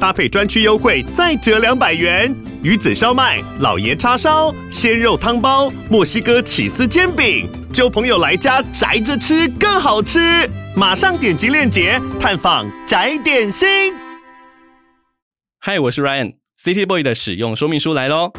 搭配专区优惠再折两百元。鱼子烧麦、老爷叉烧、鲜肉汤包、墨西哥起司煎饼，就朋友来家宅着吃更好吃。马上点击链接探访宅点心。嗨，我是 Ryan，City Boy 的使用说明书来喽。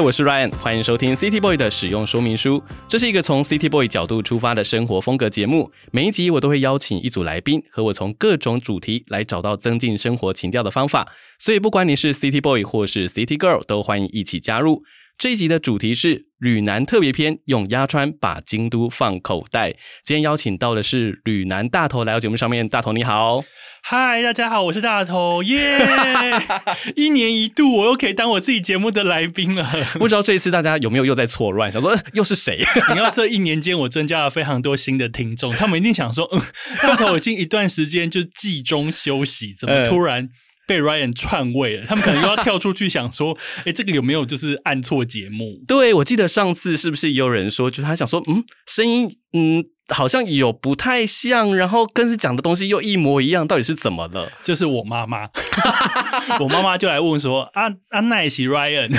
我是 Ryan，欢迎收听 City Boy 的使用说明书。这是一个从 City Boy 角度出发的生活风格节目。每一集我都会邀请一组来宾，和我从各种主题来找到增进生活情调的方法。所以，不管你是 City Boy 或是 City Girl，都欢迎一起加入。这一集的主题是旅男特别篇，用鸭川把京都放口袋。今天邀请到的是旅男大头来到节目上面，大头你好，嗨，大家好，我是大头，耶、yeah! 一年一度，我又可以当我自己节目的来宾了。不知道这一次大家有没有又在错乱，想说又是谁？你要这一年间，我增加了非常多新的听众，他们一定想说，嗯，大头已经一段时间就季中休息，怎么突然？被 Ryan 篡位了，他们可能又要跳出去想说，哎、欸，这个有没有就是按错节目？对，我记得上次是不是也有人说，就是他想说，嗯，声音，嗯，好像有不太像，然后跟是讲的东西又一模一样，到底是怎么了？就是我妈妈，我妈妈就来问说，啊啊，那也是 Ryan，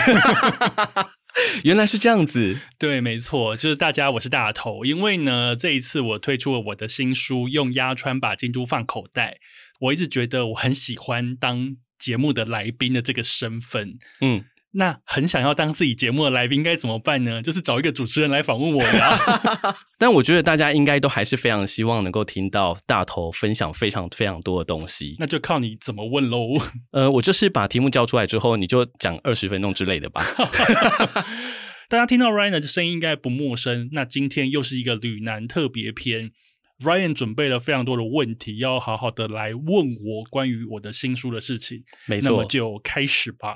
原来是这样子，对，没错，就是大家，我是大头，因为呢，这一次我推出了我的新书，用压川把京都放口袋。我一直觉得我很喜欢当节目的来宾的这个身份，嗯，那很想要当自己节目的来宾，该怎么办呢？就是找一个主持人来访问我呀。但我觉得大家应该都还是非常希望能够听到大头分享非常非常多的东西。那就靠你怎么问喽。呃，我就是把题目交出来之后，你就讲二十分钟之类的吧。大家听到 Ryan 的声音应该不陌生。那今天又是一个旅男特别篇。Ryan 准备了非常多的问题，要好好的来问我关于我的新书的事情。没错，那么就开始吧。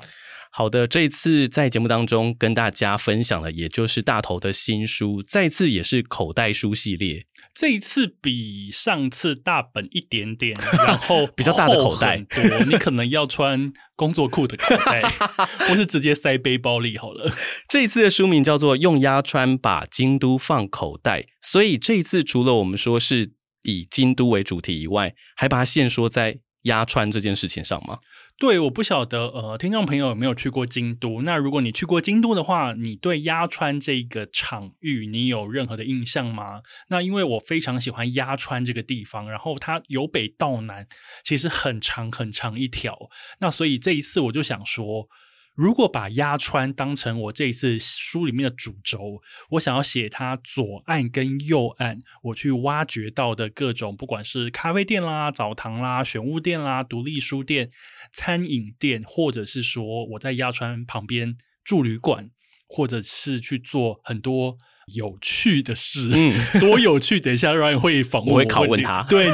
好的，这次在节目当中跟大家分享的，也就是大头的新书，再次也是口袋书系列。这一次比上次大本一点点，然后比较大的口袋多，你可能要穿工作裤的口袋，或是直接塞背包里好了。这一次的书名叫做《用鸭川把京都放口袋》，所以这一次除了我们说是以京都为主题以外，还把它限缩在鸭川这件事情上吗？对，我不晓得，呃，听众朋友有没有去过京都？那如果你去过京都的话，你对鸭川这个场域，你有任何的印象吗？那因为我非常喜欢鸭川这个地方，然后它由北到南，其实很长很长一条。那所以这一次我就想说。如果把压川当成我这一次书里面的主轴，我想要写它左岸跟右岸，我去挖掘到的各种，不管是咖啡店啦、澡堂啦、玄物店啦、独立书店、餐饮店，或者是说我在压川旁边住旅馆，或者是去做很多。有趣的事，嗯，多有趣！等一下，Ryan 会访问我，我会拷问他，对，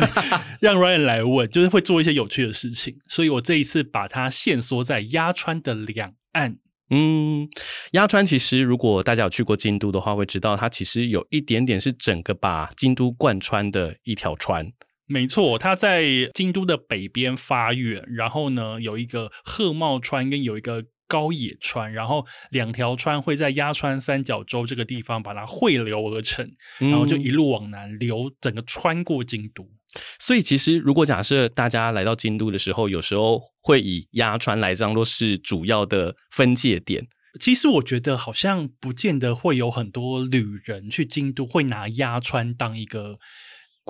让 Ryan 来问，就是会做一些有趣的事情。所以我这一次把它限缩在鸭川的两岸。嗯，鸭川其实如果大家有去过京都的话，会知道它其实有一点点是整个把京都贯穿的一条川。没错，它在京都的北边发源，然后呢有一个鹤茂川，跟有一个。高野川，然后两条川会在鸭川三角洲这个地方把它汇流而成，然后就一路往南流，整个穿过京都。所以，其实如果假设大家来到京都的时候，有时候会以鸭川来当做是主要的分界点。其实我觉得好像不见得会有很多旅人去京都会拿鸭川当一个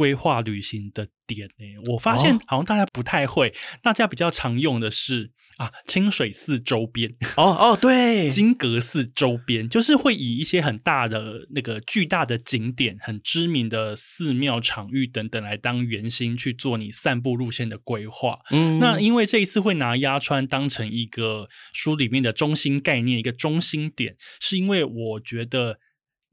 规划旅行的点呢，我发现好像大家不太会，哦、大家比较常用的是啊清水寺周边。哦哦对，金阁寺周边就是会以一些很大的那个巨大的景点、很知名的寺庙场域等等来当圆心去做你散步路线的规划。嗯，那因为这一次会拿鸭川当成一个书里面的中心概念、一个中心点，是因为我觉得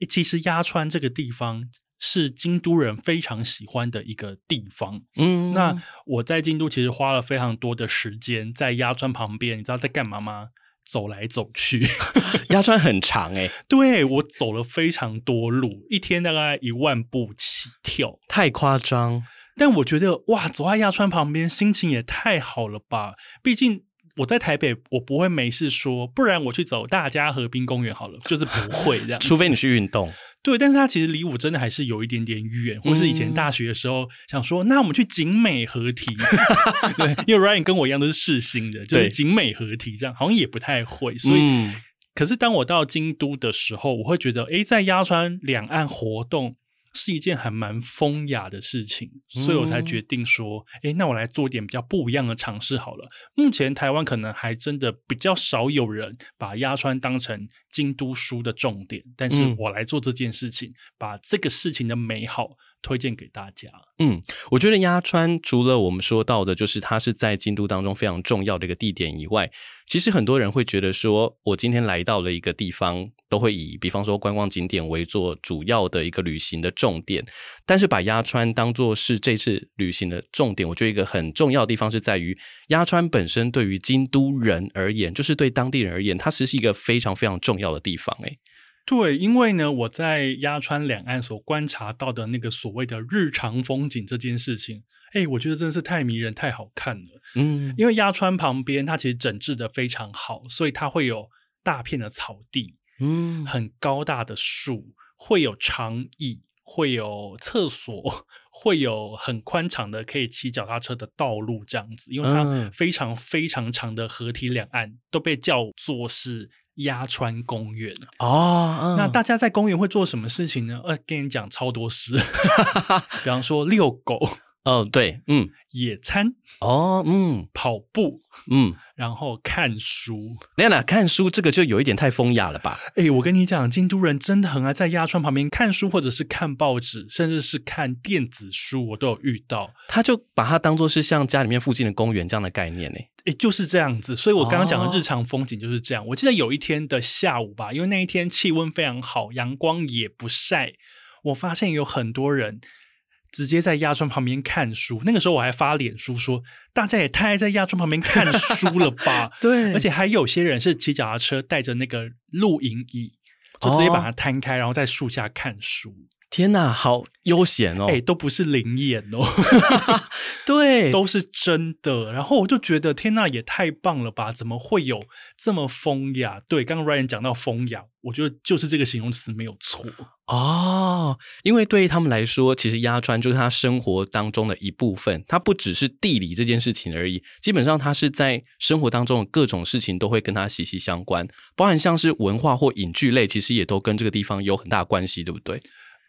其实鸭川这个地方。是京都人非常喜欢的一个地方。嗯，那我在京都其实花了非常多的时间在鸭川旁边，你知道在干嘛吗？走来走去，鸭川很长哎、欸，对，我走了非常多路，一天大概一万步起跳，太夸张。但我觉得哇，走在鸭川旁边，心情也太好了吧！毕竟。我在台北，我不会没事说，不然我去走大家河滨公园好了，就是不会这样。除非你去运动，对，但是它其实离我真的还是有一点点远，或是以前大学的时候想说，那我们去景美合体，对，因为 Ryan 跟我一样都是世新的，就是景美合体这样，好像也不太会。所以，嗯、可是当我到京都的时候，我会觉得，诶，在鸭川两岸活动。是一件还蛮风雅的事情，所以我才决定说，哎、嗯，那我来做一点比较不一样的尝试好了。目前台湾可能还真的比较少有人把鸭川当成京都书的重点，但是我来做这件事情，嗯、把这个事情的美好。推荐给大家。嗯，我觉得鸭川除了我们说到的，就是它是在京都当中非常重要的一个地点以外，其实很多人会觉得说，我今天来到了一个地方，都会以比方说观光景点为做主要的一个旅行的重点。但是把鸭川当做是这次旅行的重点，我觉得一个很重要的地方是在于鸭川本身对于京都人而言，就是对当地人而言，它其实是一个非常非常重要的地方。诶。对，因为呢，我在鸭川两岸所观察到的那个所谓的日常风景这件事情，哎，我觉得真的是太迷人、太好看了。嗯，因为鸭川旁边它其实整治的非常好，所以它会有大片的草地，嗯，很高大的树，会有长椅，会有厕所，会有很宽敞的可以骑脚踏车的道路，这样子，因为它非常非常长的河堤两岸都被叫做是。鸭川公园。哦，嗯、那大家在公园会做什么事情呢？呃，跟你讲超多事，比方说遛狗，哦，对，嗯，野餐，哦，嗯，跑步，嗯。然后看书，那那看书这个就有一点太风雅了吧？哎，我跟你讲，京都人真的很爱在鸭川旁边看书，或者是看报纸，甚至是看电子书，我都有遇到。他就把它当做是像家里面附近的公园这样的概念呢。哎，就是这样子。所以我刚刚讲的日常风景就是这样。哦、我记得有一天的下午吧，因为那一天气温非常好，阳光也不晒，我发现有很多人。直接在亚川旁边看书，那个时候我还发脸书说：“大家也太爱在亚川旁边看书了吧？”对，而且还有些人是骑脚踏车，带着那个露营椅，就直接把它摊开，哦、然后在树下看书。天哪，好悠闲哦！哎、欸，都不是灵眼哦，对，都是真的。然后我就觉得，天哪，也太棒了吧？怎么会有这么风雅？对，刚刚 Ryan 讲到风雅，我觉得就是这个形容词没有错哦。因为对于他们来说，其实鸭川就是他生活当中的一部分，它不只是地理这件事情而已。基本上，它是在生活当中的各种事情都会跟它息息相关，包含像是文化或影剧类，其实也都跟这个地方有很大关系，对不对？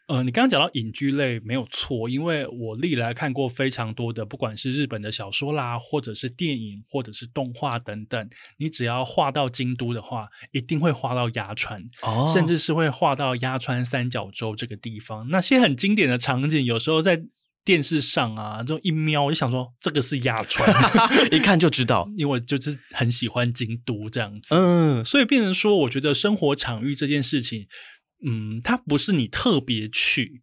呃，你刚刚讲到影剧类没有错，因为我历来看过非常多的，不管是日本的小说啦，或者是电影，或者是动画等等，你只要画到京都的话，一定会画到鸭川，哦，甚至是会画到鸭川三角洲这个地方。那些很经典的场景，有时候在电视上啊，就一瞄我就想说，这个是鸭川，一看就知道，因为我就是很喜欢京都这样子，嗯，所以变成说，我觉得生活场域这件事情。嗯，它不是你特别去，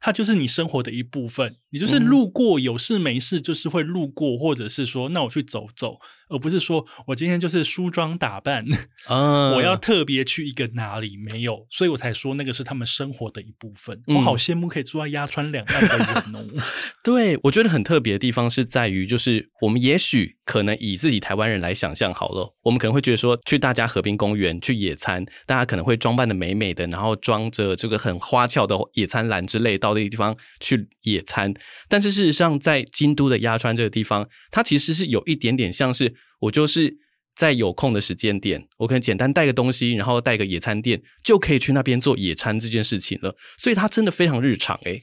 它就是你生活的一部分。你就是路过，有事没事就是会路过，或者是说，那我去走走。而不是说我今天就是梳妆打扮，嗯，我要特别去一个哪里没有，所以我才说那个是他们生活的一部分。嗯、我好羡慕可以住在鸭川两岸的人哦。对，我觉得很特别的地方是在于，就是我们也许可能以自己台湾人来想象好了，我们可能会觉得说去大家和平公园去野餐，大家可能会装扮的美美的，然后装着这个很花俏的野餐篮之类到那个地方去野餐。但是事实上，在京都的鸭川这个地方，它其实是有一点点像是。我就是在有空的时间点，我可能简单带个东西，然后带个野餐垫，就可以去那边做野餐这件事情了。所以它真的非常日常诶。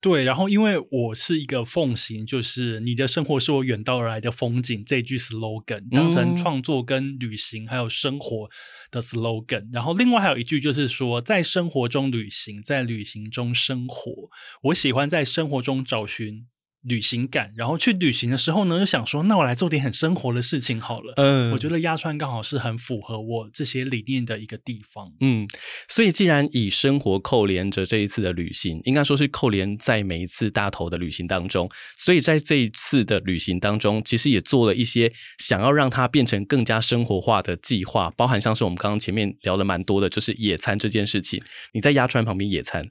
对，然后因为我是一个奉行，就是你的生活是我远道而来的风景这句 slogan，当成创作跟旅行还有生活的 slogan。然后另外还有一句就是说，在生活中旅行，在旅行中生活。我喜欢在生活中找寻旅行感，然后去旅行的时候呢，就想说，那我来做点很生活的事情好了。嗯，我觉得鸭川刚好是很符合我这些理念的一个地方。嗯，所以既然以生活扣连着这一次的旅行，应该说是扣连在每一次大头的旅行当中，所以在这一次的旅行当中，其实也做了一些想要让它变成更加生活化的计划，包含像是我们刚刚前面聊了蛮多的，就是野餐这件事情。你在鸭川旁边野餐？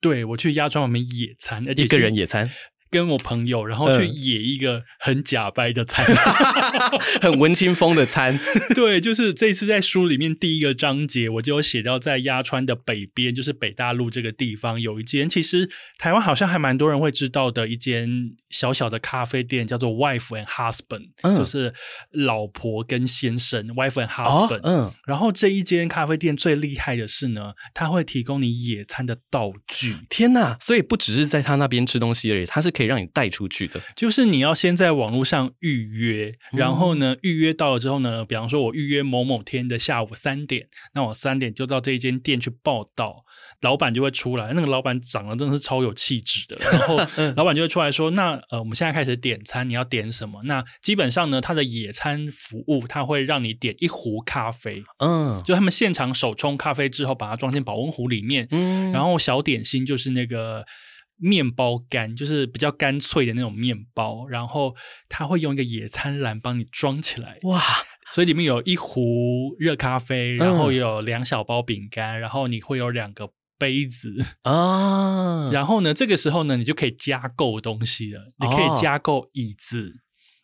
对，我去鸭川旁边野餐，而且一个人野餐。跟我朋友，然后去野一个很假掰的餐，嗯、很文青风的餐。对，就是这次在书里面第一个章节，我就有写到，在鸭川的北边，就是北大陆这个地方，有一间其实台湾好像还蛮多人会知道的一间小小的咖啡店，叫做 Wife and Husband，、嗯、就是老婆跟先生 Wife and Husband、哦。嗯，然后这一间咖啡店最厉害的是呢，它会提供你野餐的道具。天哪！所以不只是在他那边吃东西而已，他是。可以让你带出去的，就是你要先在网络上预约，然后呢，预约到了之后呢，比方说我预约某某天的下午三点，那我三点就到这一间店去报道，老板就会出来，那个老板长得真的是超有气质的，然后 老板就会出来说，那呃，我们现在开始点餐，你要点什么？那基本上呢，他的野餐服务，他会让你点一壶咖啡，嗯，就他们现场手冲咖啡之后，把它装进保温壶里面，嗯，然后小点心就是那个。面包干就是比较干脆的那种面包，然后他会用一个野餐篮帮你装起来，哇！所以里面有一壶热咖啡，然后有两小包饼干，嗯、然后你会有两个杯子啊。然后呢，这个时候呢，你就可以加购东西了，你可以加购椅子。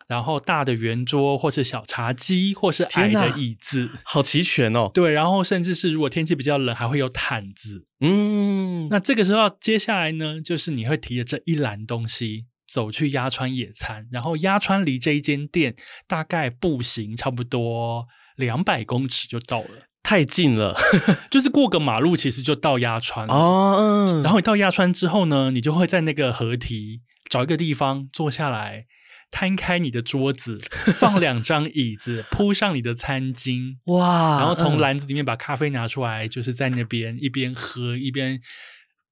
哦然后大的圆桌，或是小茶几，或是矮的椅子，好齐全哦。对，然后甚至是如果天气比较冷，还会有毯子。嗯，那这个时候接下来呢，就是你会提着这一篮东西走去鸭川野餐，然后鸭川离这一间店大概步行差不多两百公尺就到了，太近了，就是过个马路其实就到鸭川哦。嗯，然后你到鸭川之后呢，你就会在那个河堤找一个地方坐下来。摊开你的桌子，放两张椅子，铺上你的餐巾，哇！然后从篮子里面把咖啡拿出来，就是在那边一边喝一边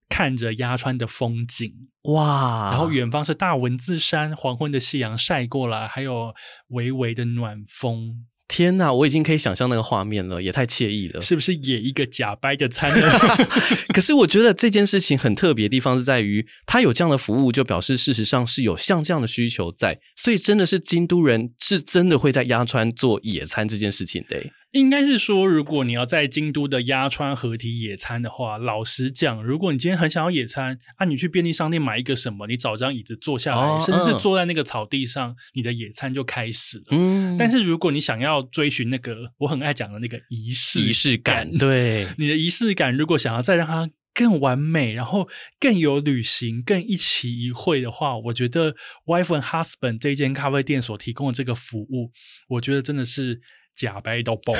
看着鸭川的风景，哇！然后远方是大文字山，黄昏的夕阳晒过来，还有微微的暖风。天呐，我已经可以想象那个画面了，也太惬意了，是不是？也一个假掰的餐呢？可是我觉得这件事情很特别的地方是在于，他有这样的服务，就表示事实上是有像这样的需求在，所以真的是京都人是真的会在鸭川做野餐这件事情的。应该是说，如果你要在京都的鸭川河堤野餐的话，老实讲，如果你今天很想要野餐，啊，你去便利商店买一个什么，你找张椅子坐下来，哦、甚至是坐在那个草地上，嗯、你的野餐就开始了。嗯，但是如果你想要追寻那个我很爱讲的那个仪式仪式感，对你的仪式感，如果想要再让它更完美，然后更有旅行、更一期一会的话，我觉得 Wife and Husband 这间咖啡店所提供的这个服务，我觉得真的是。假掰到爆，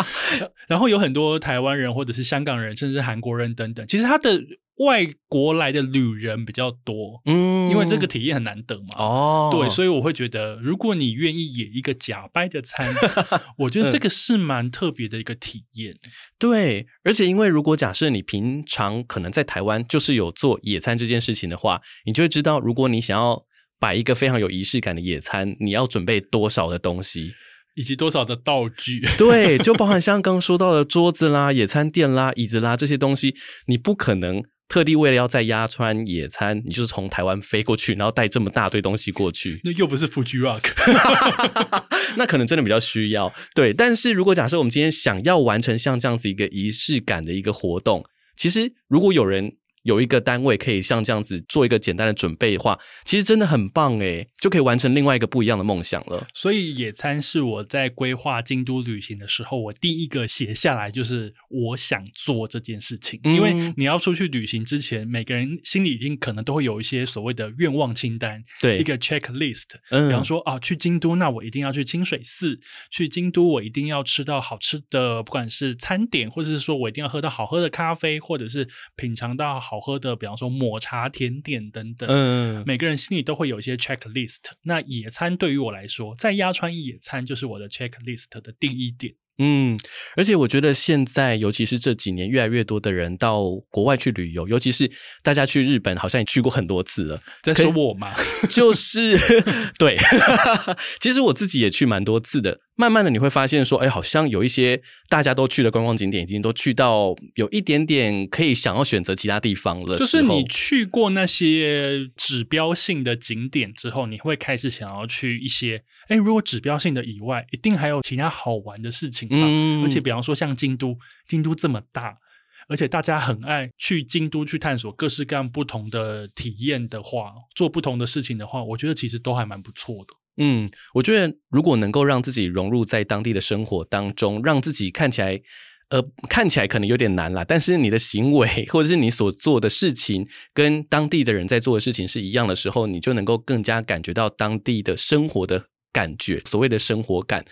然后有很多台湾人或者是香港人，甚至韩国人等等。其实他的外国来的旅人比较多，嗯，因为这个体验很难得嘛。哦，对，所以我会觉得，如果你愿意野一个假掰的餐，我觉得这个是蛮特别的一个体验。嗯。对，而且因为如果假设你平常可能在台湾就是有做野餐这件事情的话，你就会知道，如果你想要摆一个非常有仪式感的野餐，你要准备多少的东西。以及多少的道具？对，就包含像刚刚说到的桌子啦、野餐垫啦、椅子啦这些东西，你不可能特地为了要在鸭川野餐，你就是从台湾飞过去，然后带这么大堆东西过去。那又不是 Fuji Rock，那可能真的比较需要。对，但是如果假设我们今天想要完成像这样子一个仪式感的一个活动，其实如果有人。有一个单位可以像这样子做一个简单的准备的话，其实真的很棒诶，就可以完成另外一个不一样的梦想了。所以野餐是我在规划京都旅行的时候，我第一个写下来就是我想做这件事情。嗯、因为你要出去旅行之前，每个人心里已经可能都会有一些所谓的愿望清单，对，一个 checklist。嗯，比方说啊，去京都，那我一定要去清水寺；去京都，我一定要吃到好吃的，不管是餐点，或者是说我一定要喝到好喝的咖啡，或者是品尝到好。好喝的，比方说抹茶甜点等等，嗯，每个人心里都会有一些 checklist。那野餐对于我来说，在鸭川野餐就是我的 checklist 的第一点。嗯，而且我觉得现在，尤其是这几年，越来越多的人到国外去旅游，尤其是大家去日本，好像也去过很多次了。在说我吗？就是 对，其实我自己也去蛮多次的。慢慢的你会发现说，哎，好像有一些大家都去的观光景点，已经都去到有一点点可以想要选择其他地方了。就是你去过那些指标性的景点之后，你会开始想要去一些，哎，如果指标性的以外，一定还有其他好玩的事情吧。嗯，而且比方说像京都，京都这么大，而且大家很爱去京都去探索各式各样不同的体验的话，做不同的事情的话，我觉得其实都还蛮不错的。嗯，我觉得如果能够让自己融入在当地的生活当中，让自己看起来，呃，看起来可能有点难啦，但是你的行为或者是你所做的事情跟当地的人在做的事情是一样的时候，你就能够更加感觉到当地的生活的感觉，所谓的生活感。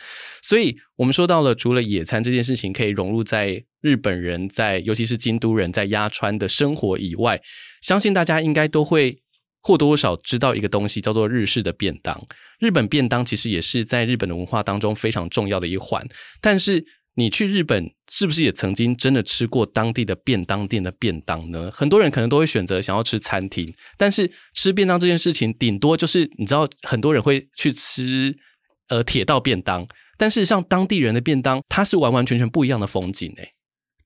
所以我们说到了，除了野餐这件事情可以融入在日本人在，尤其是京都人在鸭川的生活以外，相信大家应该都会。或多或少知道一个东西叫做日式的便当，日本便当其实也是在日本的文化当中非常重要的一环。但是你去日本是不是也曾经真的吃过当地的便当店的便当呢？很多人可能都会选择想要吃餐厅，但是吃便当这件事情，顶多就是你知道，很多人会去吃呃铁道便当，但是像当地人的便当，它是完完全全不一样的风景诶。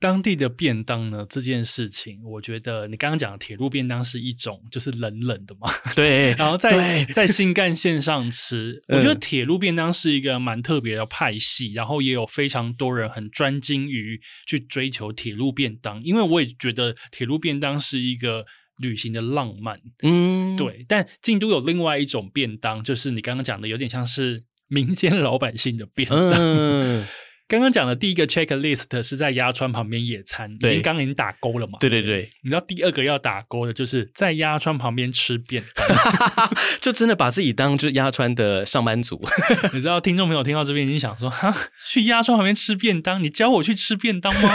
当地的便当呢？这件事情，我觉得你刚刚讲的铁路便当是一种，就是冷冷的嘛。对，然后在在新干线上吃，我觉得铁路便当是一个蛮特别的派系，嗯，然后也有非常多人很专精于去追求铁路便当，因为我也觉得铁路便当是一个旅行的浪漫。嗯，对。但京都有另外一种便当，就是你刚刚讲的，有点像是民间老百姓的便当。嗯刚刚讲的第一个 checklist 是在鸭川旁边野餐，对，刚刚已经打勾了嘛？对对对，你知道第二个要打勾的就是在鸭川旁边吃便当，就真的把自己当就是鸭川的上班族。你知道听众朋友听到这边已经想说，哈，去鸭川旁边吃便当，你教我去吃便当吗？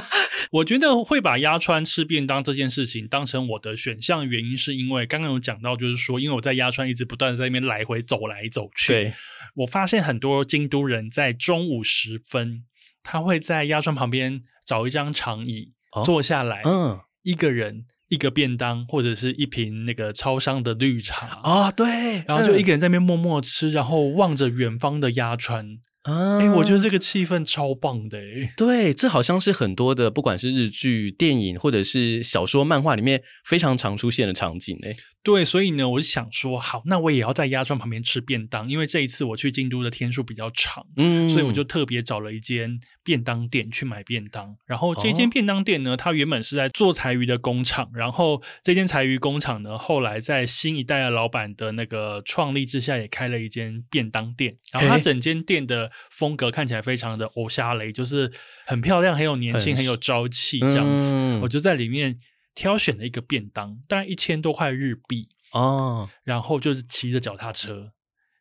我觉得会把鸭川吃便当这件事情当成我的选项，原因是因为刚刚有讲到，就是说，因为我在鸭川一直不断的在那边来回走来走去，对，我发现很多京都人在中午时分。他会在鸭川旁边找一张长椅坐下来，嗯，一个人一个便当或者是一瓶那个超商的绿茶啊，对，然后就一个人在那边默默吃，然后望着远方的鸭川。哎、欸，我觉得这个气氛超棒的哎！对，这好像是很多的，不管是日剧、电影或者是小说、漫画里面非常常出现的场景哎。对，所以呢，我就想说，好，那我也要在鸭川旁边吃便当，因为这一次我去京都的天数比较长，嗯，所以我就特别找了一间便当店去买便当。然后这间便当店呢，它原本是在做柴鱼的工厂，然后这间柴鱼工厂呢，后来在新一代的老板的那个创立之下，也开了一间便当店。然后它整间店的风格看起来非常的偶像雷，就是很漂亮，很有年轻，很有朝气这样子。嗯、我就在里面。挑选了一个便当，大概一千多块日币哦，然后就是骑着脚踏车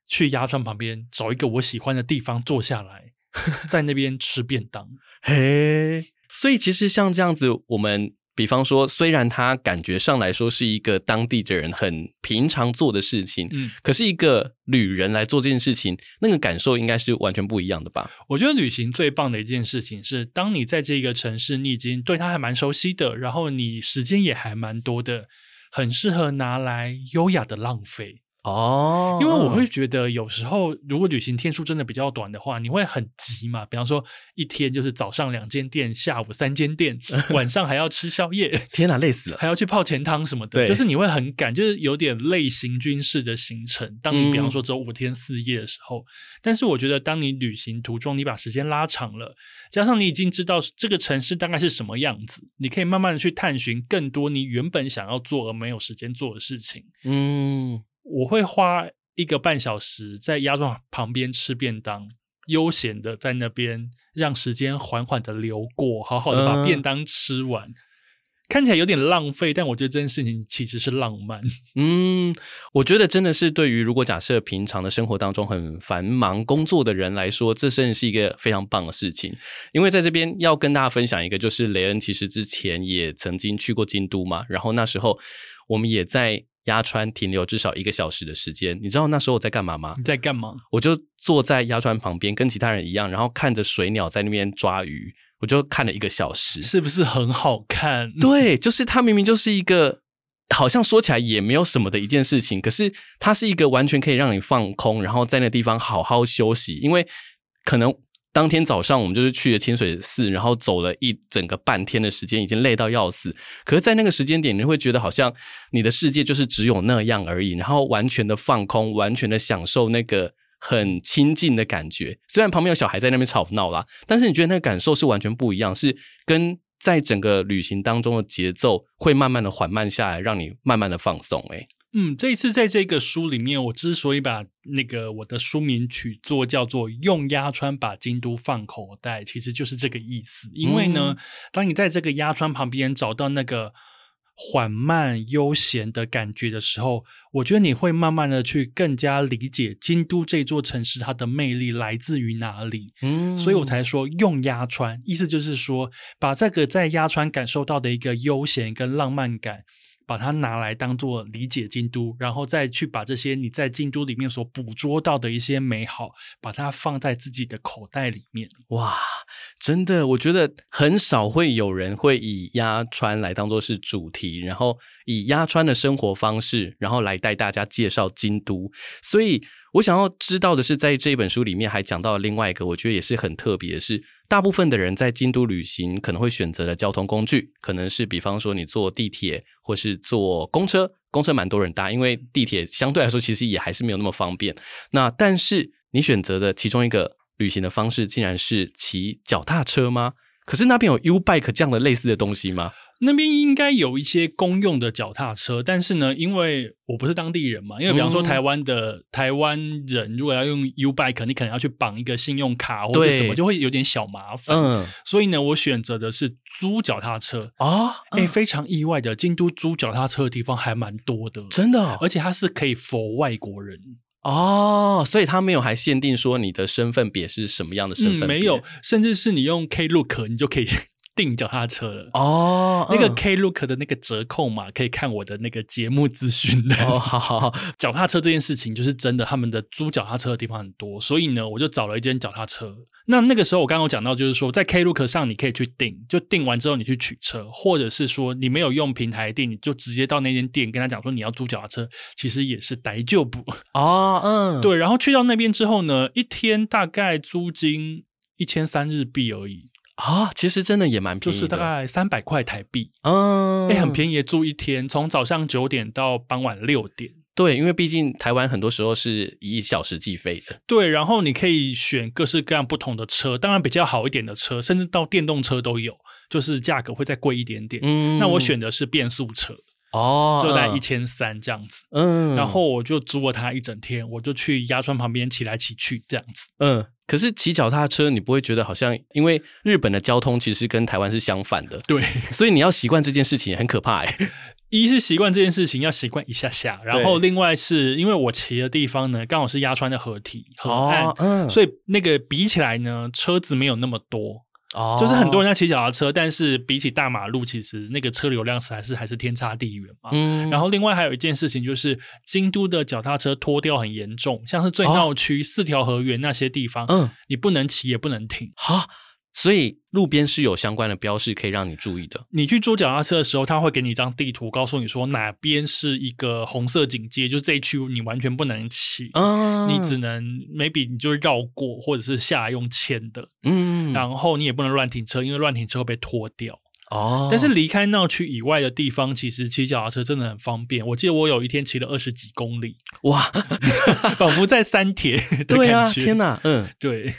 去鸭川旁边找一个我喜欢的地方坐下来，在那边吃便当。嘿，所以其实像这样子，我们。比方说，虽然他感觉上来说是一个当地的人很平常做的事情，嗯，可是一个旅人来做这件事情，那个感受应该是完全不一样的吧？我觉得旅行最棒的一件事情是，当你在这个城市，你已经对他还蛮熟悉的，然后你时间也还蛮多的，很适合拿来优雅的浪费。哦，因为我会觉得有时候如果旅行天数真的比较短的话，你会很急嘛。比方说一天就是早上两间店，下午三间店，晚上还要吃宵夜，天哪，累死了，还要去泡钱汤什么的，就是你会很赶，就是有点类行军式的行程。当你比方说只有五天四夜的时候，嗯，但是我觉得当你旅行途中你把时间拉长了，加上你已经知道这个城市大概是什么样子，你可以慢慢的去探寻更多你原本想要做而没有时间做的事情。嗯。我会花一个半小时在鸭庄旁边吃便当，悠闲的在那边让时间缓缓的流过，好好的把便当吃完。嗯，看起来有点浪费，但我觉得这件事情其实是浪漫。嗯，我觉得真的是对于如果假设平常的生活当中很繁忙工作的人来说，这真的是一个非常棒的事情。因为在这边要跟大家分享一个，就是雷恩其实之前也曾经去过京都嘛，然后那时候我们也在。鸭川停留至少一个小时的时间。你知道那时候我在干嘛吗？你在干嘛？我就坐在鸭川旁边，跟其他人一样，然后看着水鸟在那边抓鱼，我就看了一个小时，是不是很好看？对，就是它明明就是一个好像说起来也没有什么的一件事情，可是它是一个完全可以让你放空，然后在那地方好好休息，因为可能。当天早上，我们就是去了清水寺，然后走了一整个半天的时间，已经累到要死。可是，在那个时间点，你会觉得好像你的世界就是只有那样而已，然后完全的放空，完全的享受那个很亲近的感觉。虽然旁边有小孩在那边吵闹啦，但是你觉得那个感受是完全不一样，是跟在整个旅行当中的节奏会慢慢的缓慢下来，让你慢慢的放松。诶嗯，这一次在这个书里面，我之所以把那个我的书名取作叫做“用鸭川把京都放口袋”，其实就是这个意思。因为呢，嗯、当你在这个鸭川旁边找到那个缓慢悠闲的感觉的时候，我觉得你会慢慢的去更加理解京都这座城市它的魅力来自于哪里。嗯，所以我才说用鸭川，意思就是说把这个在鸭川感受到的一个悠闲跟浪漫感。把它拿来当做理解京都，然后再去把这些你在京都里面所捕捉到的一些美好，把它放在自己的口袋里面。哇，真的，我觉得很少会有人会以鸭川来当做是主题，然后以鸭川的生活方式，然后来带大家介绍京都。所以我想要知道的是，在这一本书里面还讲到另外一个，我觉得也是很特别的是。大部分的人在京都旅行，可能会选择的交通工具，可能是比方说你坐地铁或是坐公车，公车蛮多人搭，因为地铁相对来说其实也还是没有那么方便。那但是你选择的其中一个旅行的方式，竟然是骑脚踏车吗？可是那边有 U-Bike 这样的类似的东西吗？那边应该有一些公用的脚踏车，但是呢，因为我不是当地人嘛，因为比方说台湾的、嗯、台湾人如果要用 U-Bike，你可能要去绑一个信用卡或者什么，就会有点小麻烦。嗯，所以呢，我选择的是租脚踏车啊。哎、欸，非常意外的，京都租脚踏车的地方还蛮多的，真的、哦，而且它是可以 for 外国人哦，所以他没有还限定说你的身份别是什么样的身份、嗯，没有，甚至是你用 Klook，你就可以。订脚踏车了哦，那个 Klook 的那个折扣码可以看我的那个节目资讯的哦。好好好，脚踏车这件事情就是真的，他们的租脚踏车的地方很多，所以呢，我就找了一间脚踏车。那那个时候我刚刚有讲到，就是说在 Klook 上你可以去订，就订完之后你去取车，或者是说你没有用平台订，你就直接到那间店跟他讲说你要租脚踏车，其实也是大丈夫哦。嗯，对，然后去到那边之后呢，一天大概租金一千三日币而已。啊，其实真的也蛮便宜的，就是大概三百块台币，嗯，哎、欸，很便宜，住一天，从早上九点到傍晚六点。对，因为毕竟台湾很多时候是以小时计费的。对，然后你可以选各式各样不同的车，当然比较好一点的车，甚至到电动车都有，就是价格会再贵一点点。嗯，那我选的是变速车。哦，就在一千三这样子，嗯，然后我就租了它一整天，我就去鸭川旁边骑来骑去这样子，嗯。可是骑脚踏车，你不会觉得好像，因为日本的交通其实跟台湾是相反的，对，所以你要习惯这件事情很可怕哎。一是习惯这件事情要习惯一下下，然后另外是因为我骑的地方呢，刚好是鸭川的河堤河岸，哦，嗯，所以那个比起来呢，车子没有那么多。哦，就是很多人在骑脚踏车，但是比起大马路，其实那个车流量实在是还是天差地远嘛。嗯，然后另外还有一件事情就是，京都的脚踏车脱掉很严重，像是最闹区四条河原那些地方，嗯，你不能骑也不能停。哈。所以路边是有相关的标示可以让你注意的。你去租脚踏车的时候，他会给你一张地图，告诉你说哪边是一个红色警戒，就这一区你完全不能骑，嗯，你只能 maybe 你就绕过，或者是下来用牵的，嗯，然后你也不能乱停车，因为乱停车会被拖掉。哦，但是离开闹区以外的地方，其实骑脚踏车真的很方便。我记得我有一天骑了二十几公里，哇，仿佛在三铁的感觉。对啊，天哪，嗯，对。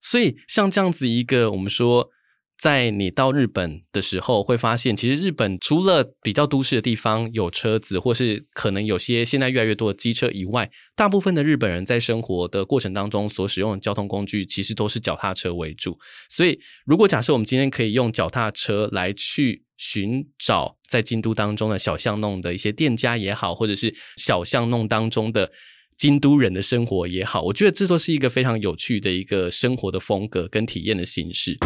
所以，像这样子一个，我们说，在你到日本的时候，会发现，其实日本除了比较都市的地方有车子，或是可能有些现在越来越多的机车以外，大部分的日本人在生活的过程当中所使用的交通工具，其实都是脚踏车为主。所以，如果假设我们今天可以用脚踏车来去寻找在京都当中的小巷弄的一些店家也好，或者是小巷弄当中的。京都人的生活也好，我觉得这都是一个非常有趣的一个生活的风格跟体验的形式。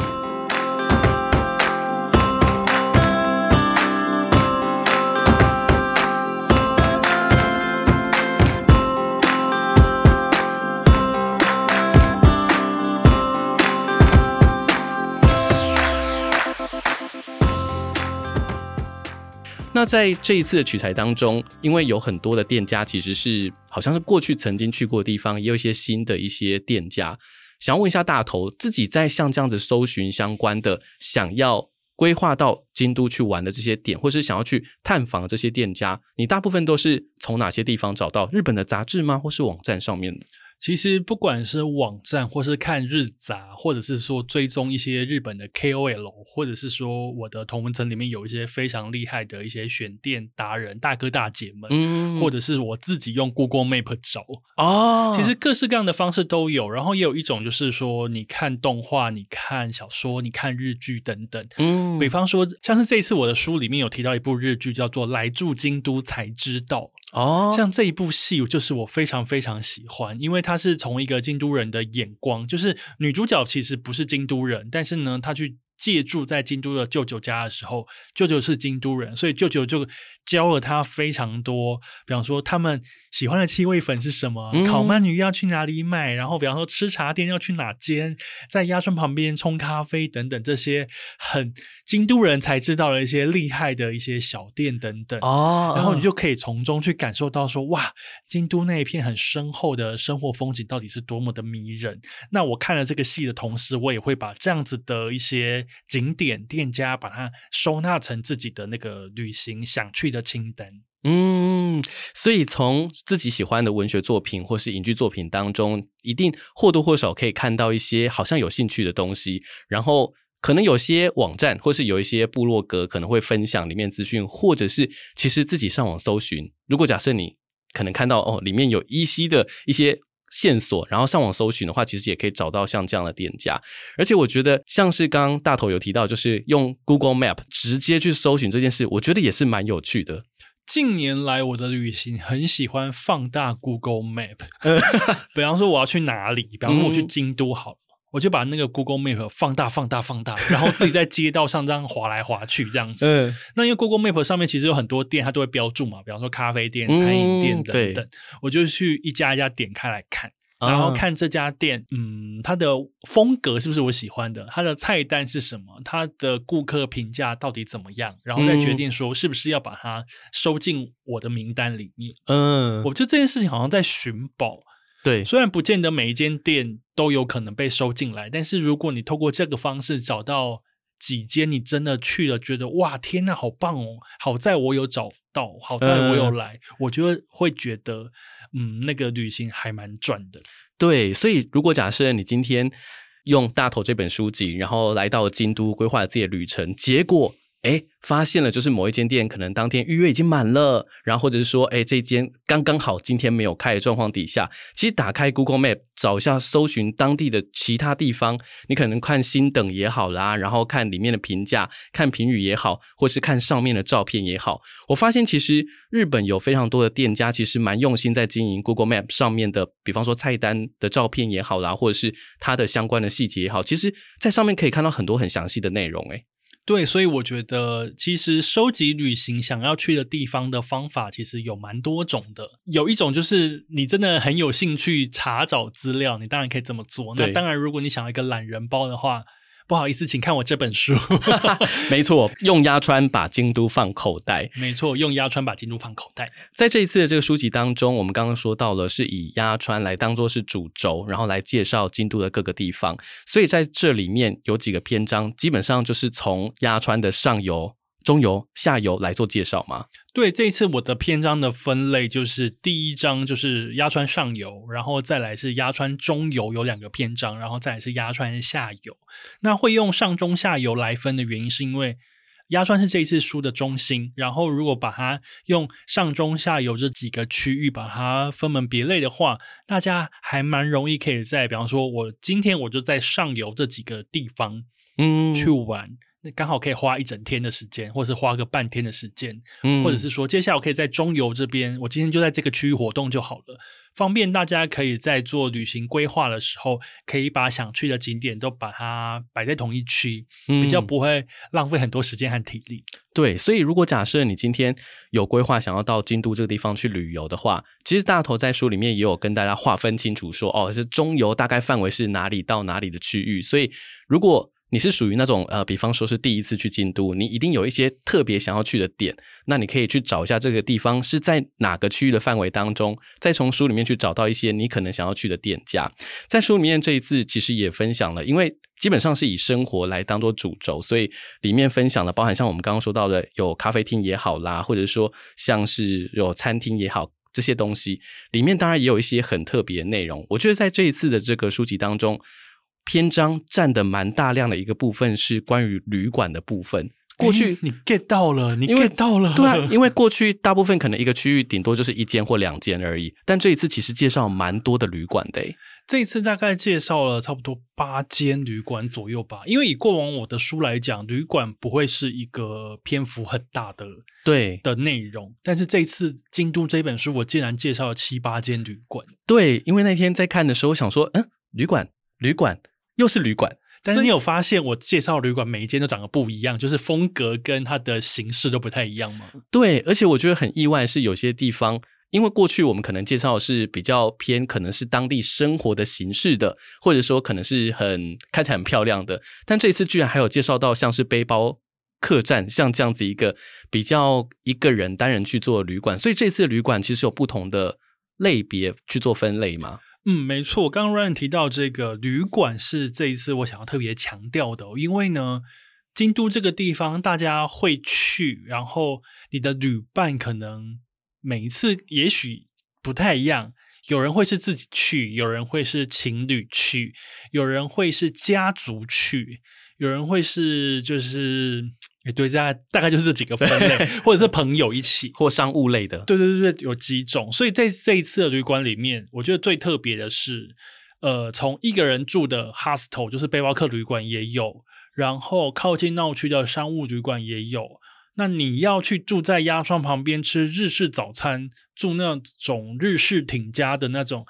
那在这一次的取材当中，因为有很多的店家其实是好像是过去曾经去过的地方，也有一些新的一些店家，想要问一下大头，自己在像这样子搜寻相关的，想要规划到京都去玩的这些点，或是想要去探访这些店家，你大部分都是从哪些地方找到？日本的杂志吗？或是网站上面？其实不管是网站，或是看日杂，或者是说追踪一些日本的 KOL，或者是说我的同文层里面有一些非常厉害的一些选店达人大哥大姐们，嗯，或者是我自己用 Google Map 找哦，其实各式各样的方式都有。然后也有一种就是说，你看动画、你看小说、你看日剧等等，嗯，比方说像是这一次我的书里面有提到一部日剧叫做《来住京都才知道》。哦，像这一部戏就是我非常非常喜欢，因为它是从一个京都人的眼光，就是女主角其实不是京都人，但是呢，她去借住在京都的舅舅家的时候，舅舅是京都人，所以舅舅就教了他非常多，比方说他们喜欢的气味粉是什么，嗯、烤鳗鱼要去哪里买，然后比方说吃茶店要去哪间，在鸭川旁边冲咖啡等等这些很京都人才知道的一些厉害的一些小店等等哦，然后你就可以从中去感受到说哇，京都那一片很深厚的生活风景到底是多么的迷人。那我看了这个戏的同时，我也会把这样子的一些景点店家把它收纳成自己的那个旅行想去的清单，嗯，所以从自己喜欢的文学作品或是影剧作品当中，一定或多或少可以看到一些好像有兴趣的东西，然后可能有些网站或是有一些部落格可能会分享里面资讯，或者是其实自己上网搜寻。如果假设你可能看到哦，里面有依稀的一些。线索，然后上网搜寻的话，其实也可以找到像这样的店家。而且我觉得，像是刚刚大头有提到，就是用 Google Map 直接去搜寻这件事，我觉得也是蛮有趣的。近年来，我的旅行很喜欢放大 Google Map。比方说，我要去哪里？比方说，我去京都好了。嗯我就把那个 Google Map 放大、放大、放大，然后自己在街道上这样滑来滑去，这样子。嗯。那因为 Google Map 上面其实有很多店，它都会标注嘛，比方说咖啡店、餐饮店等等。我就去一家一家点开来看，然后看这家店，嗯，它的风格是不是我喜欢的？它的菜单是什么？它的顾客评价到底怎么样？然后再决定说是不是要把它收进我的名单里面。嗯。我觉得这件事情好像在寻宝。对，虽然不见得每一间店都有可能被收进来，但是如果你透过这个方式找到几间，你真的去了，觉得哇，天呐，好棒哦！好在我有找到，好在我有来，嗯、我觉得会觉得，嗯，那个旅行还蛮赚的。对，所以如果假设你今天用大头这本书籍，然后来到京都规划自己的旅程，结果。哎，发现了，就是某一间店可能当天预约已经满了，然后或者是说，哎，这间刚刚好今天没有开的状况底下，其实打开 Google Map 找一下，搜寻当地的其他地方，你可能看星等也好啦，然后看里面的评价，看评语也好，或是看上面的照片也好，我发现其实日本有非常多的店家，其实蛮用心在经营 Google Map 上面的，比方说菜单的照片也好啦，或者是它的相关的细节也好，其实在上面可以看到很多很详细的内容，诶。对，所以我觉得其实收集旅行想要去的地方的方法，其实有蛮多种的。有一种就是你真的很有兴趣查找资料，你当然可以这么做。那当然，如果你想要一个懒人包的话。不好意思，请看我这本书。没错，用鸭川把京都放口袋。没错，用鸭川把京都放口袋。在这一次的这个书籍当中，我们刚刚说到了是以鸭川来当做是主轴，然后来介绍京都的各个地方。所以在这里面有几个篇章，基本上就是从鸭川的上游。中游、下游来做介绍吗？对，这一次我的篇章的分类就是第一章就是压川上游，然后再来是压川中游有两个篇章，然后再来是压川下游。那会用上中下游来分的原因，是因为压川是这一次书的中心，然后如果把它用上中下游这几个区域把它分门别类的话，大家还蛮容易可以在，比方说我今天我就在上游这几个地方，嗯，去玩。那刚好可以花一整天的时间，或者是花个半天的时间，嗯，或者是说，接下来我可以在中游这边，我今天就在这个区域活动就好了，方便大家可以在做旅行规划的时候，可以把想去的景点都把它摆在同一区，嗯，比较不会浪费很多时间和体力。对，所以如果假设你今天有规划想要到京都这个地方去旅游的话，其实大头在书里面也有跟大家划分清楚说，哦，是中游大概范围是哪里到哪里的区域，所以如果你是属于那种呃，比方说是第一次去京都，你一定有一些特别想要去的点，那你可以去找一下这个地方是在哪个区域的范围当中，再从书里面去找到一些你可能想要去的店家。在书里面这一次其实也分享了，因为基本上是以生活来当做主轴，所以里面分享了包含像我们刚刚说到的有咖啡厅也好啦，或者说像是有餐厅也好，这些东西里面当然也有一些很特别的内容。我觉得在这一次的这个书籍当中。篇章占的蛮大量的一个部分是关于旅馆的部分。过去你 get 到了，你 get 到了，对啊，因为过去大部分可能一个区域顶多就是一间或两间而已，但这一次其实介绍蛮多的旅馆的。这一次大概介绍了差不多八间旅馆左右吧。因为以过往我的书来讲，旅馆不会是一个篇幅很大的对的内容，但是这一次京都这本书，我竟然介绍了七八间旅馆。对，因为那天在看的时候，我想说，嗯，旅馆，旅馆。又是旅馆，但是你有发现我介绍旅馆每一间都长得不一样，就是风格跟它的形式都不太一样吗？对，而且我觉得很意外是有些地方，因为过去我们可能介绍的是比较偏可能是当地生活的形式的，或者说可能是很看起来很漂亮的，但这一次居然还有介绍到像是背包客栈，像这样子一个比较一个人单人去做旅馆，所以这次的旅馆其实有不同的类别去做分类嘛。嗯，没错。刚刚 Ryan 提到这个旅馆是这一次我想要特别强调的，因为呢，京都这个地方大家会去，然后你的旅伴可能每一次也许不太一样，有人会是自己去，有人会是情侣去，有人会是家族去，有人会是就是。哎，对，大概大概就是这几个分类，或者是朋友一起，或商务类的。对对对对，有几种。所以在这一次的旅馆里面，我觉得最特别的是，呃，从一个人住的 hostel，就是背包客旅馆也有，然后靠近闹区的商务旅馆也有。那你要去住在鸭川旁边吃日式早餐，住那种日式挺家的那种。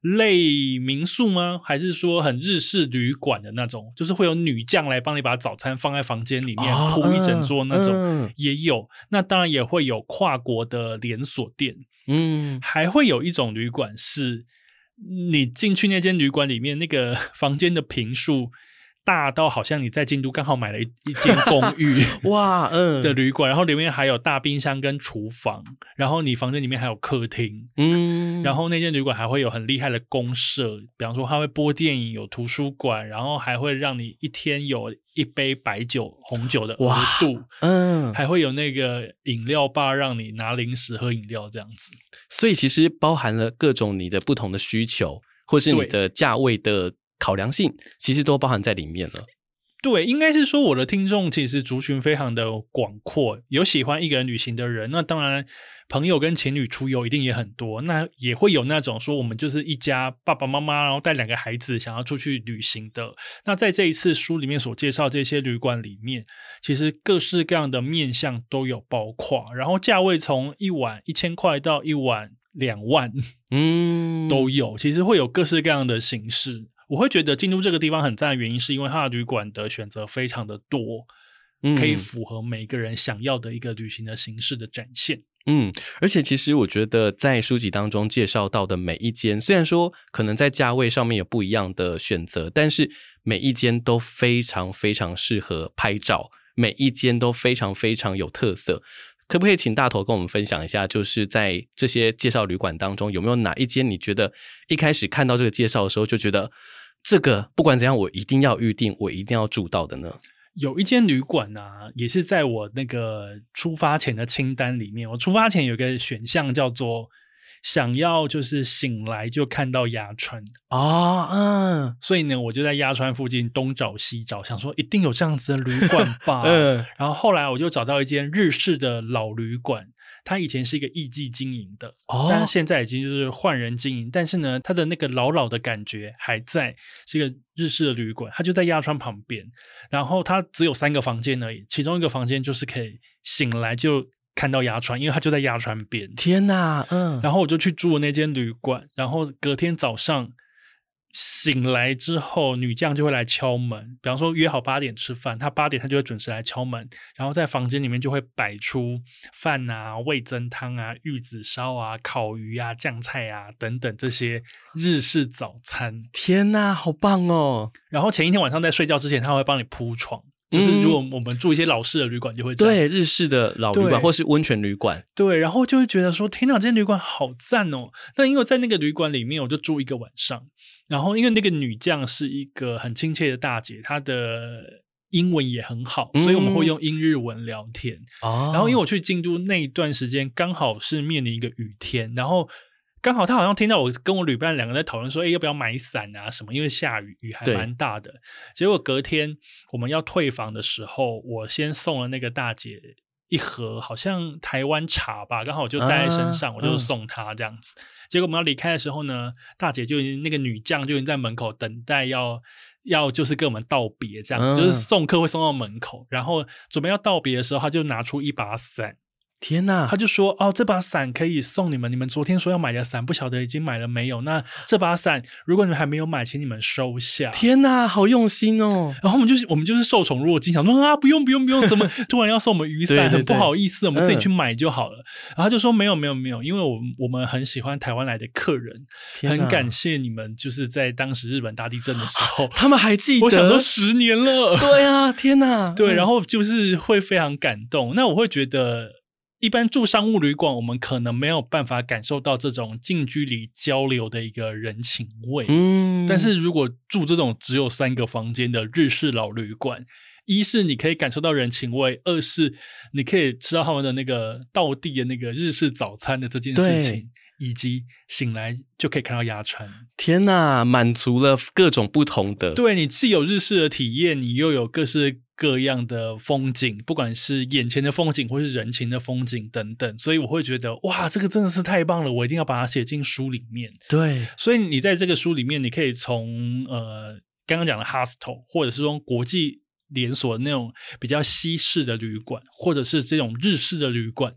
类民宿吗？还是说很日式旅馆的那种？就是会有女将来帮你把早餐放在房间里面铺、哦、一整桌那种，嗯、也有。那当然也会有跨国的连锁店，嗯，还会有一种旅馆是，你进去那间旅馆里面，那个房间的平数。大到好像你在京都刚好买了一 一间公寓 哇，嗯。的旅馆，然后里面还有大冰箱跟厨房，然后你房间里面还有客厅，嗯，然后那间旅馆还会有很厉害的公社，比方说它会播电影，有图书馆，然后还会让你一天有一杯白酒红酒的额度，嗯，还会有那个饮料吧让你拿零食喝饮料这样子，所以其实包含了各种你的不同的需求，或是你的价位的。考量性其实都包含在里面了。对，应该是说我的听众其实族群非常的广阔，有喜欢一个人旅行的人，那当然朋友跟情侣出游一定也很多，那也会有那种说我们就是一家爸爸妈妈，然后带两个孩子想要出去旅行的。那在这一次书里面所介绍这些旅馆里面，其实各式各样的面向都有包括，然后价位从一晚一千块到一晚两万，嗯，都有。其实会有各式各样的形式。我会觉得京都这个地方很赞的原因，是因为它的旅馆的选择非常的多，嗯，可以符合每个人想要的一个旅行的形式的展现。嗯，而且其实我觉得在书籍当中介绍到的每一间，虽然说可能在价位上面有不一样的选择，但是每一间都非常非常适合拍照，每一间都非常非常有特色。可不可以请大头跟我们分享一下，就是在这些介绍旅馆当中，有没有哪一间你觉得一开始看到这个介绍的时候就觉得这个不管怎样我一定要预定，我一定要住到的呢？有一间旅馆啊，也是在我那个出发前的清单里面。我出发前有个选项叫做。想要就是醒来就看到鸭川啊，嗯，所以呢，我就在鸭川附近东找西找，想说一定有这样子的旅馆吧。嗯，然后后来我就找到一间日式的老旅馆，它以前是一个艺伎经营的，哦，但是现在已经就是换人经营，但是呢，他的那个老老的感觉还在，是一个日式的旅馆，他就在鸭川旁边，然后他只有三个房间而已，其中一个房间就是可以醒来就。看到鸭川，因为他就在鸭川边。天哪，嗯。然后我就去住了那间旅馆，然后隔天早上醒来之后，女将就会来敲门。比方说约好八点吃饭，她八点她就会准时来敲门，然后在房间里面就会摆出饭啊、味增汤啊、玉子烧啊、烤鱼啊、酱菜啊等等这些日式早餐。天哪，好棒哦！然后前一天晚上在睡觉之前，她会帮你铺床。就是如果我们住一些老式的旅馆，就会、嗯、对日式的老旅馆或是温泉旅馆，对，然后就会觉得说，天哪，这间旅馆好赞哦！那因为在那个旅馆里面，我就住一个晚上，然后因为那个女将是一个很亲切的大姐，她的英文也很好，所以我们会用英日文聊天。然后因为我去京都那一段时间，刚好是面临一个雨天，然后。刚好他好像听到我跟我旅伴两个人在讨论说，哎，要不要买伞啊什么？因为下雨，雨还蛮大的。结果隔天我们要退房的时候，我先送了那个大姐一盒，好像台湾茶吧，刚好我就带在身上，啊、我就送她这样子。嗯、结果我们要离开的时候呢，大姐就已经那个女将就已经在门口等待要，要要就是跟我们道别这样子，嗯、就是送客会送到门口，然后准备要道别的时候，他就拿出一把伞。天呐，他就说哦，这把伞可以送你们。你们昨天说要买的伞，不晓得已经买了没有？那这把伞，如果你们还没有买，请你们收下。天呐，好用心哦！然后我们就是我们就是受宠若惊，想说啊，不用不用不用，怎么 突然要送我们雨伞？对对对，很不好意思，我们自己去买就好了。嗯、然后他就说没有没有没有，因为我们我们很喜欢台湾来的客人，很感谢你们，就是在当时日本大地震的时候，他们还记得，我想说十年了。对啊，天呐，对，然后就是会非常感动。那我会觉得。一般住商务旅馆，我们可能没有办法感受到这种近距离交流的一个人情味。嗯，但是如果住这种只有三个房间的日式老旅馆，一是你可以感受到人情味，二是你可以吃到他们的那个道地的那个日式早餐的这件事情。以及醒来就可以看到牙川，天哪，满足了各种不同的。对，你既有日式的体验，你又有各式各样的风景，不管是眼前的风景或是人情的风景等等。所以我会觉得，哇，这个真的是太棒了，我一定要把它写进书里面。对，所以你在这个书里面，你可以从呃刚刚讲的 hostel，或者是说国际。连锁的那种比较西式的旅馆，或者是这种日式的旅馆，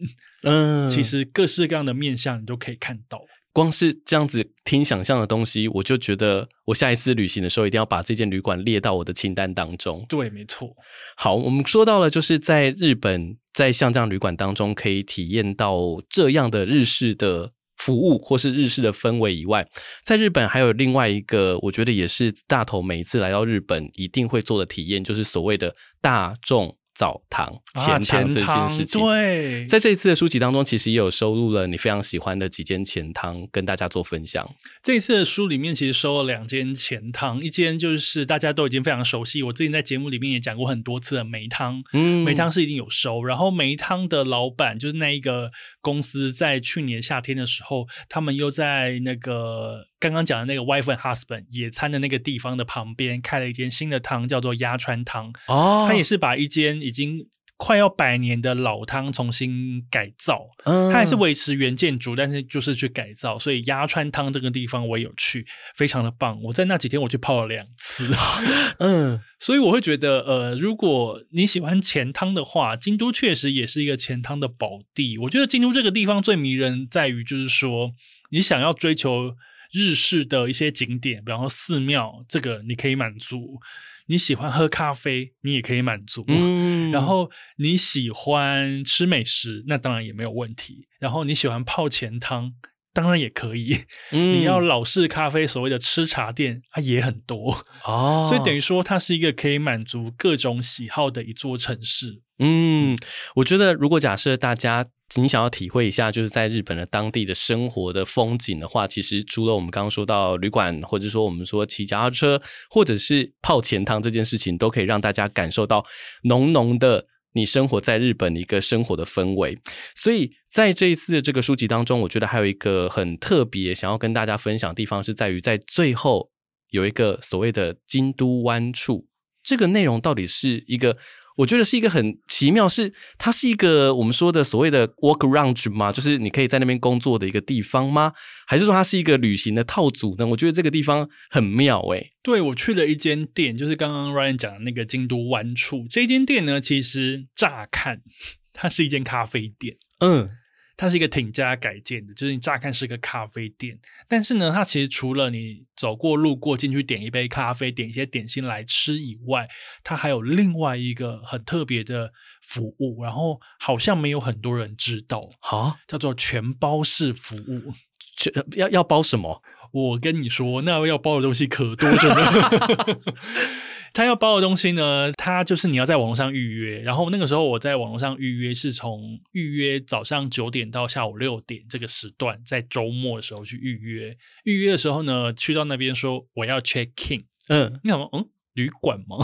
嗯，其实各式各样的面相你都可以看到。光是这样子听想象的东西，我就觉得我下一次旅行的时候一定要把这间旅馆列到我的清单当中。对，没错。好，我们说到了，就是在日本，在像这样旅馆当中可以体验到这样的日式的。服务或是日式的氛围以外，在日本还有另外一个，我觉得也是大头每一次来到日本一定会做的体验，就是所谓的大众。澡堂、钱汤这件事情，啊、对，在这一次的书籍当中，其实也有收录了你非常喜欢的几间钱汤，跟大家做分享。这一次的书里面，其实收了两间钱汤，一间就是大家都已经非常熟悉，我之前在节目里面也讲过很多次的梅汤，嗯，梅汤是一定有收。然后梅汤的老板就是那一个公司，在去年夏天的时候，他们又在那个。刚刚讲的那个 wife and husband 野餐的那个地方的旁边开了一间新的汤，叫做鸭川汤。哦，他也是把一间已经快要百年的老汤重新改造。嗯，他还是维持原建筑，但是就是去改造。所以鸭川汤这个地方我也有去，非常的棒。我在那几天我去泡了两次。嗯，所以我会觉得，呃，如果你喜欢钱汤的话，京都确实也是一个钱汤的宝地。我觉得京都这个地方最迷人在于，就是说你想要追求。日式的一些景点，比方说寺庙，这个你可以满足；你喜欢喝咖啡，你也可以满足。嗯，然后你喜欢吃美食，那当然也没有问题。然后你喜欢泡前汤，当然也可以。嗯，你要老式咖啡，所谓的吃茶店，它也很多哦。所以等于说，它是一个可以满足各种喜好的一座城市。嗯，我觉得如果假设大家。你想要体会一下，就是在日本的当地的生活的风景的话，其实除了我们刚刚说到旅馆，或者说我们说骑脚踏车，或者是泡钱汤这件事情，都可以让大家感受到浓浓的你生活在日本的一个生活的氛围。所以在这一次的这个书籍当中，我觉得还有一个很特别想要跟大家分享的地方，是在于在最后有一个所谓的京都湾处，这个内容到底是一个。我觉得是一个很奇妙，是它是一个我们说的所谓的 work around 吗？就是你可以在那边工作的一个地方吗？还是说它是一个旅行的套组呢？我觉得这个地方很妙诶、欸。对，我去了一间店，就是刚刚 Ryan 讲的那个京都湾处。这间店呢，其实乍看它是一间咖啡店，嗯，它是一个挺加改建的，就是你乍看是个咖啡店，但是呢，它其实除了你走过路过进去点一杯咖啡、点一些点心来吃以外，它还有另外一个很特别的服务，然后好像没有很多人知道，好，叫做全包式服务。全要要包什么？我跟你说，那要包的东西可多着呢。他要包的东西呢，他就是你要在网络上预约，然后那个时候我在网络上预约是从预约早上九点到下午六点这个时段，在周末的时候去预约。预约的时候呢，去到那边说我要 check in，嗯，你想说嗯，旅馆吗？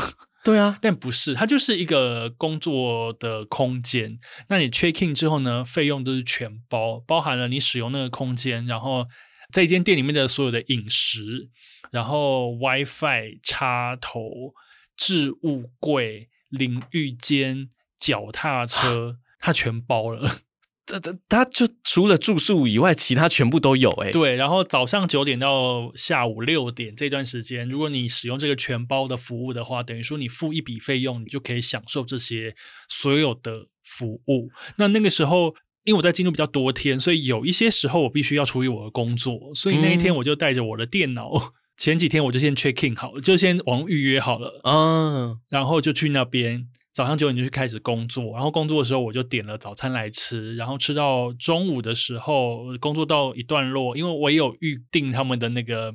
对啊，但不是，它就是一个工作的空间。那你 check in 之后呢，费用都是全包，包含了你使用那个空间，然后在一间店里面的所有的饮食。然后 WiFi 插头、置物柜、淋浴间、脚踏车，它全包了。它它，它就除了住宿以外，其他全部都有哎。对，然后早上九点到下午六点这段时间，如果你使用这个全包的服务的话，等于说你付一笔费用，你就可以享受这些所有的服务。那那个时候，因为我在京都比较多天，所以有一些时候我必须要处理我的工作，所以那一天我就带着我的电脑。嗯前几天我就先 check in 好了，就先网预约好了，嗯，然后就去那边，早上九点就去开始工作，然后工作的时候我就点了早餐来吃，然后吃到中午的时候，工作到一段落，因为我也有预定他们的那个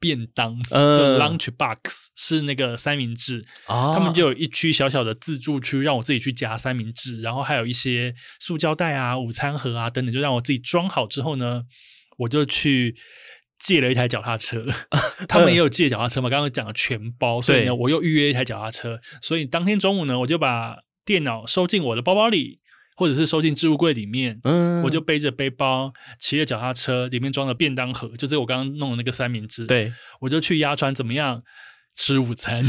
便当，嗯，就 lunch box 是那个三明治，啊，他们就有一区小小的自助区，让我自己去夹三明治，然后还有一些塑胶袋啊、午餐盒啊等等，就让我自己装好之后呢，我就去。借了一台脚踏车，他们也有借脚踏车嘛？刚刚讲了全包，所以呢，我又预约一台脚踏车。所以当天中午呢，我就把电脑收进我的包包里，或者是收进置物柜里面。嗯，我就背着背包，骑着脚踏车，里面装了便当盒，就是我刚刚弄的那个三明治。对，我就去鸭川，怎么样？吃午餐。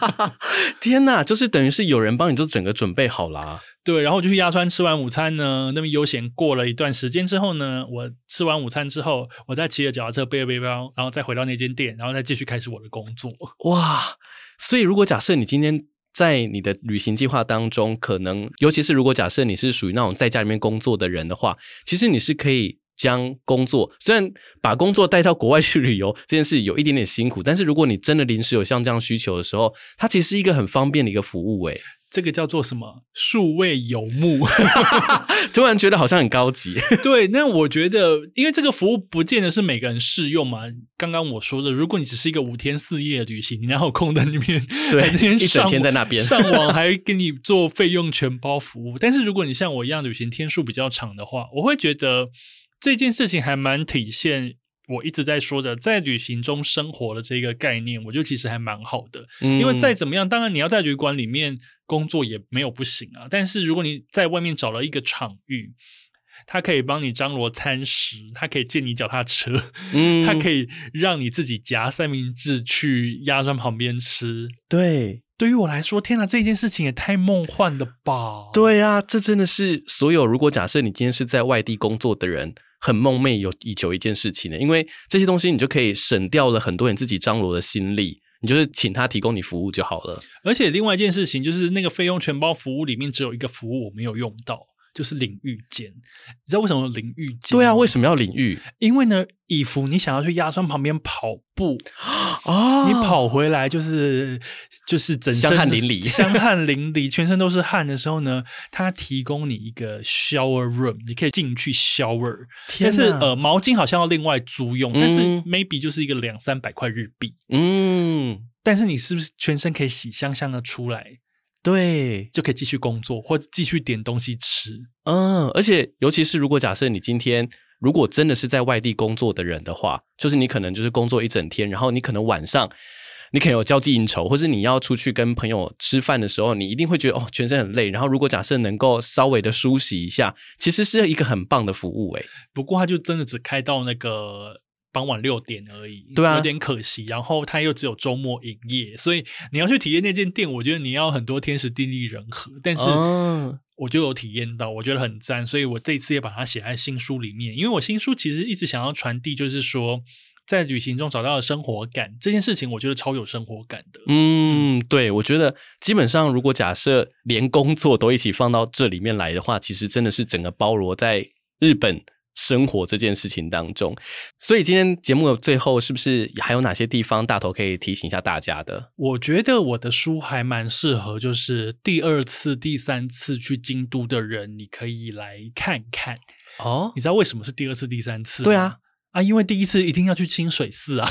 天哪，就是等于是有人帮你就整个准备好啦。对，然后我就去鸭川吃完午餐呢，那么悠闲过了一段时间之后呢，我吃完午餐之后，我再骑着脚踏车背着背包，然后再回到那间店，然后再继续开始我的工作。哇，所以如果假设你今天在你的旅行计划当中，可能尤其是如果假设你是属于那种在家里面工作的人的话，其实你是可以将工作，虽然把工作带到国外去旅游这件事有一点点辛苦，但是如果你真的临时有像这样需求的时候，它其实是一个很方便的一个服务，诶。这个叫做什么？数位游牧，突然觉得好像很高级。对，那我觉得，因为这个服务不见得是每个人适用嘛。刚刚我说的，如果你只是一个五天四夜的旅行，你哪有空在那边？对，一整天在那边上网，还给你做费用全包服务。但是如果你像我一样旅行天数比较长的话，我会觉得这件事情还蛮体现。我一直在说的，在旅行中生活的这个概念，我觉得其实还蛮好的。嗯，因为再怎么样，当然你要在旅馆里面工作也没有不行啊。但是如果你在外面找了一个场域，它可以帮你张罗餐食，它可以借你脚踏车，嗯，它可以让你自己夹三明治去鸭川旁边吃。对，对于我来说，天哪，这件事情也太梦幻了吧！对啊，这真的是所有如果假设你今天是在外地工作的人。很梦寐有以求一件事情呢，因为这些东西你就可以省掉了很多人自己张罗的心力，你就是请他提供你服务就好了。而且另外一件事情就是那个费用全包服务里面只有一个服务我没有用到。就是淋浴间，你知道为什么淋浴间？对啊，为什么要淋浴？因为呢，衣服你想要去鸭川旁边跑步啊，你跑回来就是就是整身香汗淋漓，香汗淋漓，全身都是汗的时候呢，它提供你一个 shower room，你可以进去 shower，但是呃，毛巾好像要另外租用，但是 maybe 就是一个两三百块日币，嗯，但是你是不是全身可以洗香香的出来？对，就可以继续工作或继续点东西吃。嗯，而且尤其是如果假设你今天如果真的是在外地工作的人的话，就是你可能就是工作一整天，然后你可能晚上你可能有交际应酬，或是你要出去跟朋友吃饭的时候，你一定会觉得哦，全身很累。然后如果假设能够稍微的梳洗一下，其实是一个很棒的服务诶。不过它就真的只开到那个。傍晚六点而已，对啊，有点可惜。然后它又只有周末营业，所以你要去体验那间店，我觉得你要很多天时地利人和。但是我就有体验到，我觉得很赞，所以我这一次也把它写在新书里面。因为我新书其实一直想要传递，就是说在旅行中找到的生活感这件事情，我觉得超有生活感的。嗯，对，我觉得基本上如果假设连工作都一起放到这里面来的话，其实真的是整个包罗在。日本生活这件事情当中。所以今天节目的最后，是不是还有哪些地方大头可以提醒一下大家的？我觉得我的书还蛮适合，就是第二次、第三次去京都的人，你可以来看看哦。你知道为什么是第二次、第三次？对啊，啊，因为第一次一定要去清水寺啊。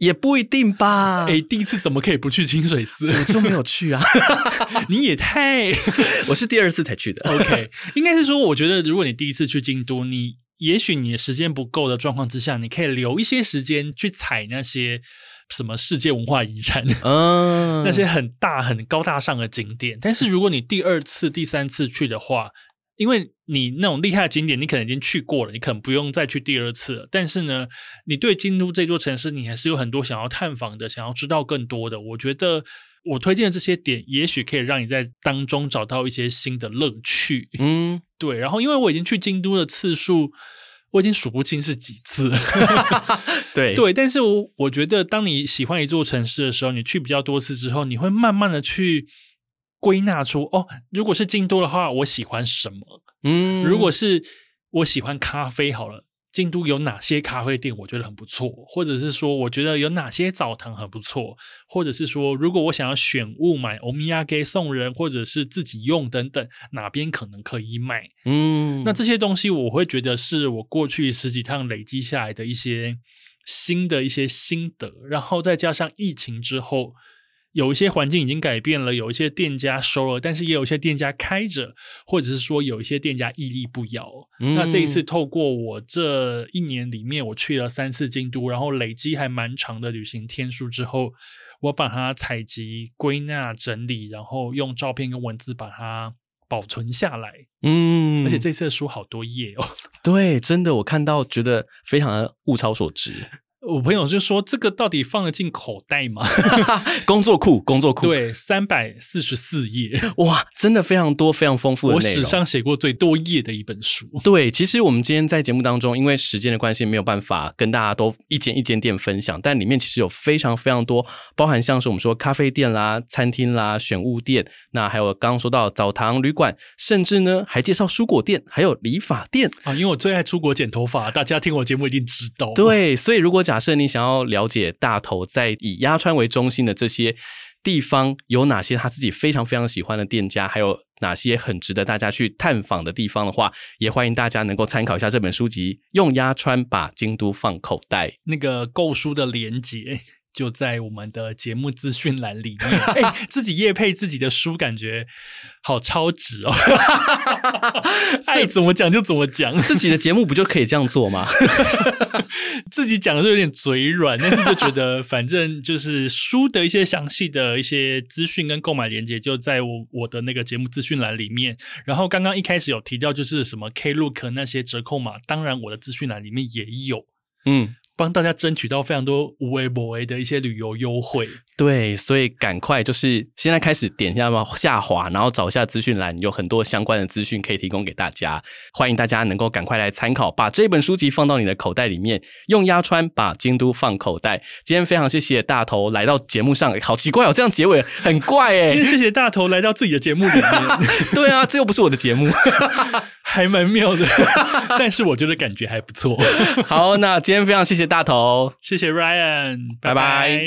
也不一定吧。哎，第一次怎么可以不去清水寺？我就没有去啊。你也太 我是第二次才去的。OK，应该是说，我觉得如果你第一次去京都，你也许你的时间不够的状况之下，你可以留一些时间去踩那些什么世界文化遗产，嗯，那些很大很高大上的景点。但是如果你第二次、第三次去的话，因为你那种厉害的景点，你可能已经去过了，你可能不用再去第二次了。但是呢，你对京都这座城市，你还是有很多想要探访的，想要知道更多的。我觉得我推荐的这些点，也许可以让你在当中找到一些新的乐趣。嗯，对。然后，因为我已经去京都的次数，我已经数不清是几次。对对，但是我我觉得，当你喜欢一座城市的时候，你去比较多次之后，你会慢慢的去。归纳出哦，如果是京都的话，我喜欢什么？嗯，如果是我喜欢咖啡，好了，京都有哪些咖啡店我觉得很不错，或者是说我觉得有哪些澡堂很不错，或者是说如果我想要选物买欧米亚给送人，或者是自己用等等，哪边可能可以买？嗯，那这些东西我会觉得是我过去十几趟累积下来的一些新的一些心得，然后再加上疫情之后。有一些环境已经改变了，有一些店家收了，但是也有一些店家开着，或者是说有一些店家屹立不摇。嗯、那这一次透过我这一年里面，我去了三次京都，然后累积还蛮长的旅行天数之后，我把它采集、归纳、整理，然后用照片跟文字把它保存下来。嗯，而且这次的书好多页哦。对，真的，我看到觉得非常的物超所值。我朋友就说：“这个到底放得进口袋吗？” 工作库，工作库，对，三百四十四页，哇，真的非常多，非常丰富的内容。我史上写过最多页的一本书。对，其实我们今天在节目当中，因为时间的关系，没有办法跟大家都一间一间店分享，但里面其实有非常非常多，包含像是我们说咖啡店啦、餐厅啦、选物店，那还有刚刚说到澡堂、旅馆，甚至呢还介绍蔬果店，还有理发店啊。因为我最爱出国剪头发，大家听我节目一定知道。对，所以如果假设你想要了解大头在以鸭川为中心的这些地方有哪些他自己非常非常喜欢的店家，还有哪些很值得大家去探访的地方的话，也欢迎大家能够参考一下这本书籍《用鸭川把京都放口袋》。那个购书的连接就在我们的节目资讯栏里面。哎，自己夜配自己的书，感觉。好超值哦！爱怎么讲就怎么讲，自己的节目不就可以这样做吗？自己讲的是有点嘴软，但是就觉得反正就是书的一些详细的一些资讯跟购买链接就在我我的那个节目资讯栏里面。然后刚刚一开始有提到就是什么 Klook 那些折扣码，当然我的资讯栏里面也有。嗯。帮大家争取到非常多无微不为的一些旅游优惠，对，所以赶快就是现在开始点一下嘛，下滑，然后找一下资讯栏，有很多相关的资讯可以提供给大家。欢迎大家能够赶快来参考，把这本书籍放到你的口袋里面，用压穿把京都放口袋。今天非常谢谢大头来到节目上，好奇怪哦，这样结尾很怪哎。今天谢谢大头来到自己的节目里面，对啊，这又不是我的节目。还蛮妙的，但是我觉得感觉还不错。好，那今天非常谢谢大头。谢谢 ryan 拜拜。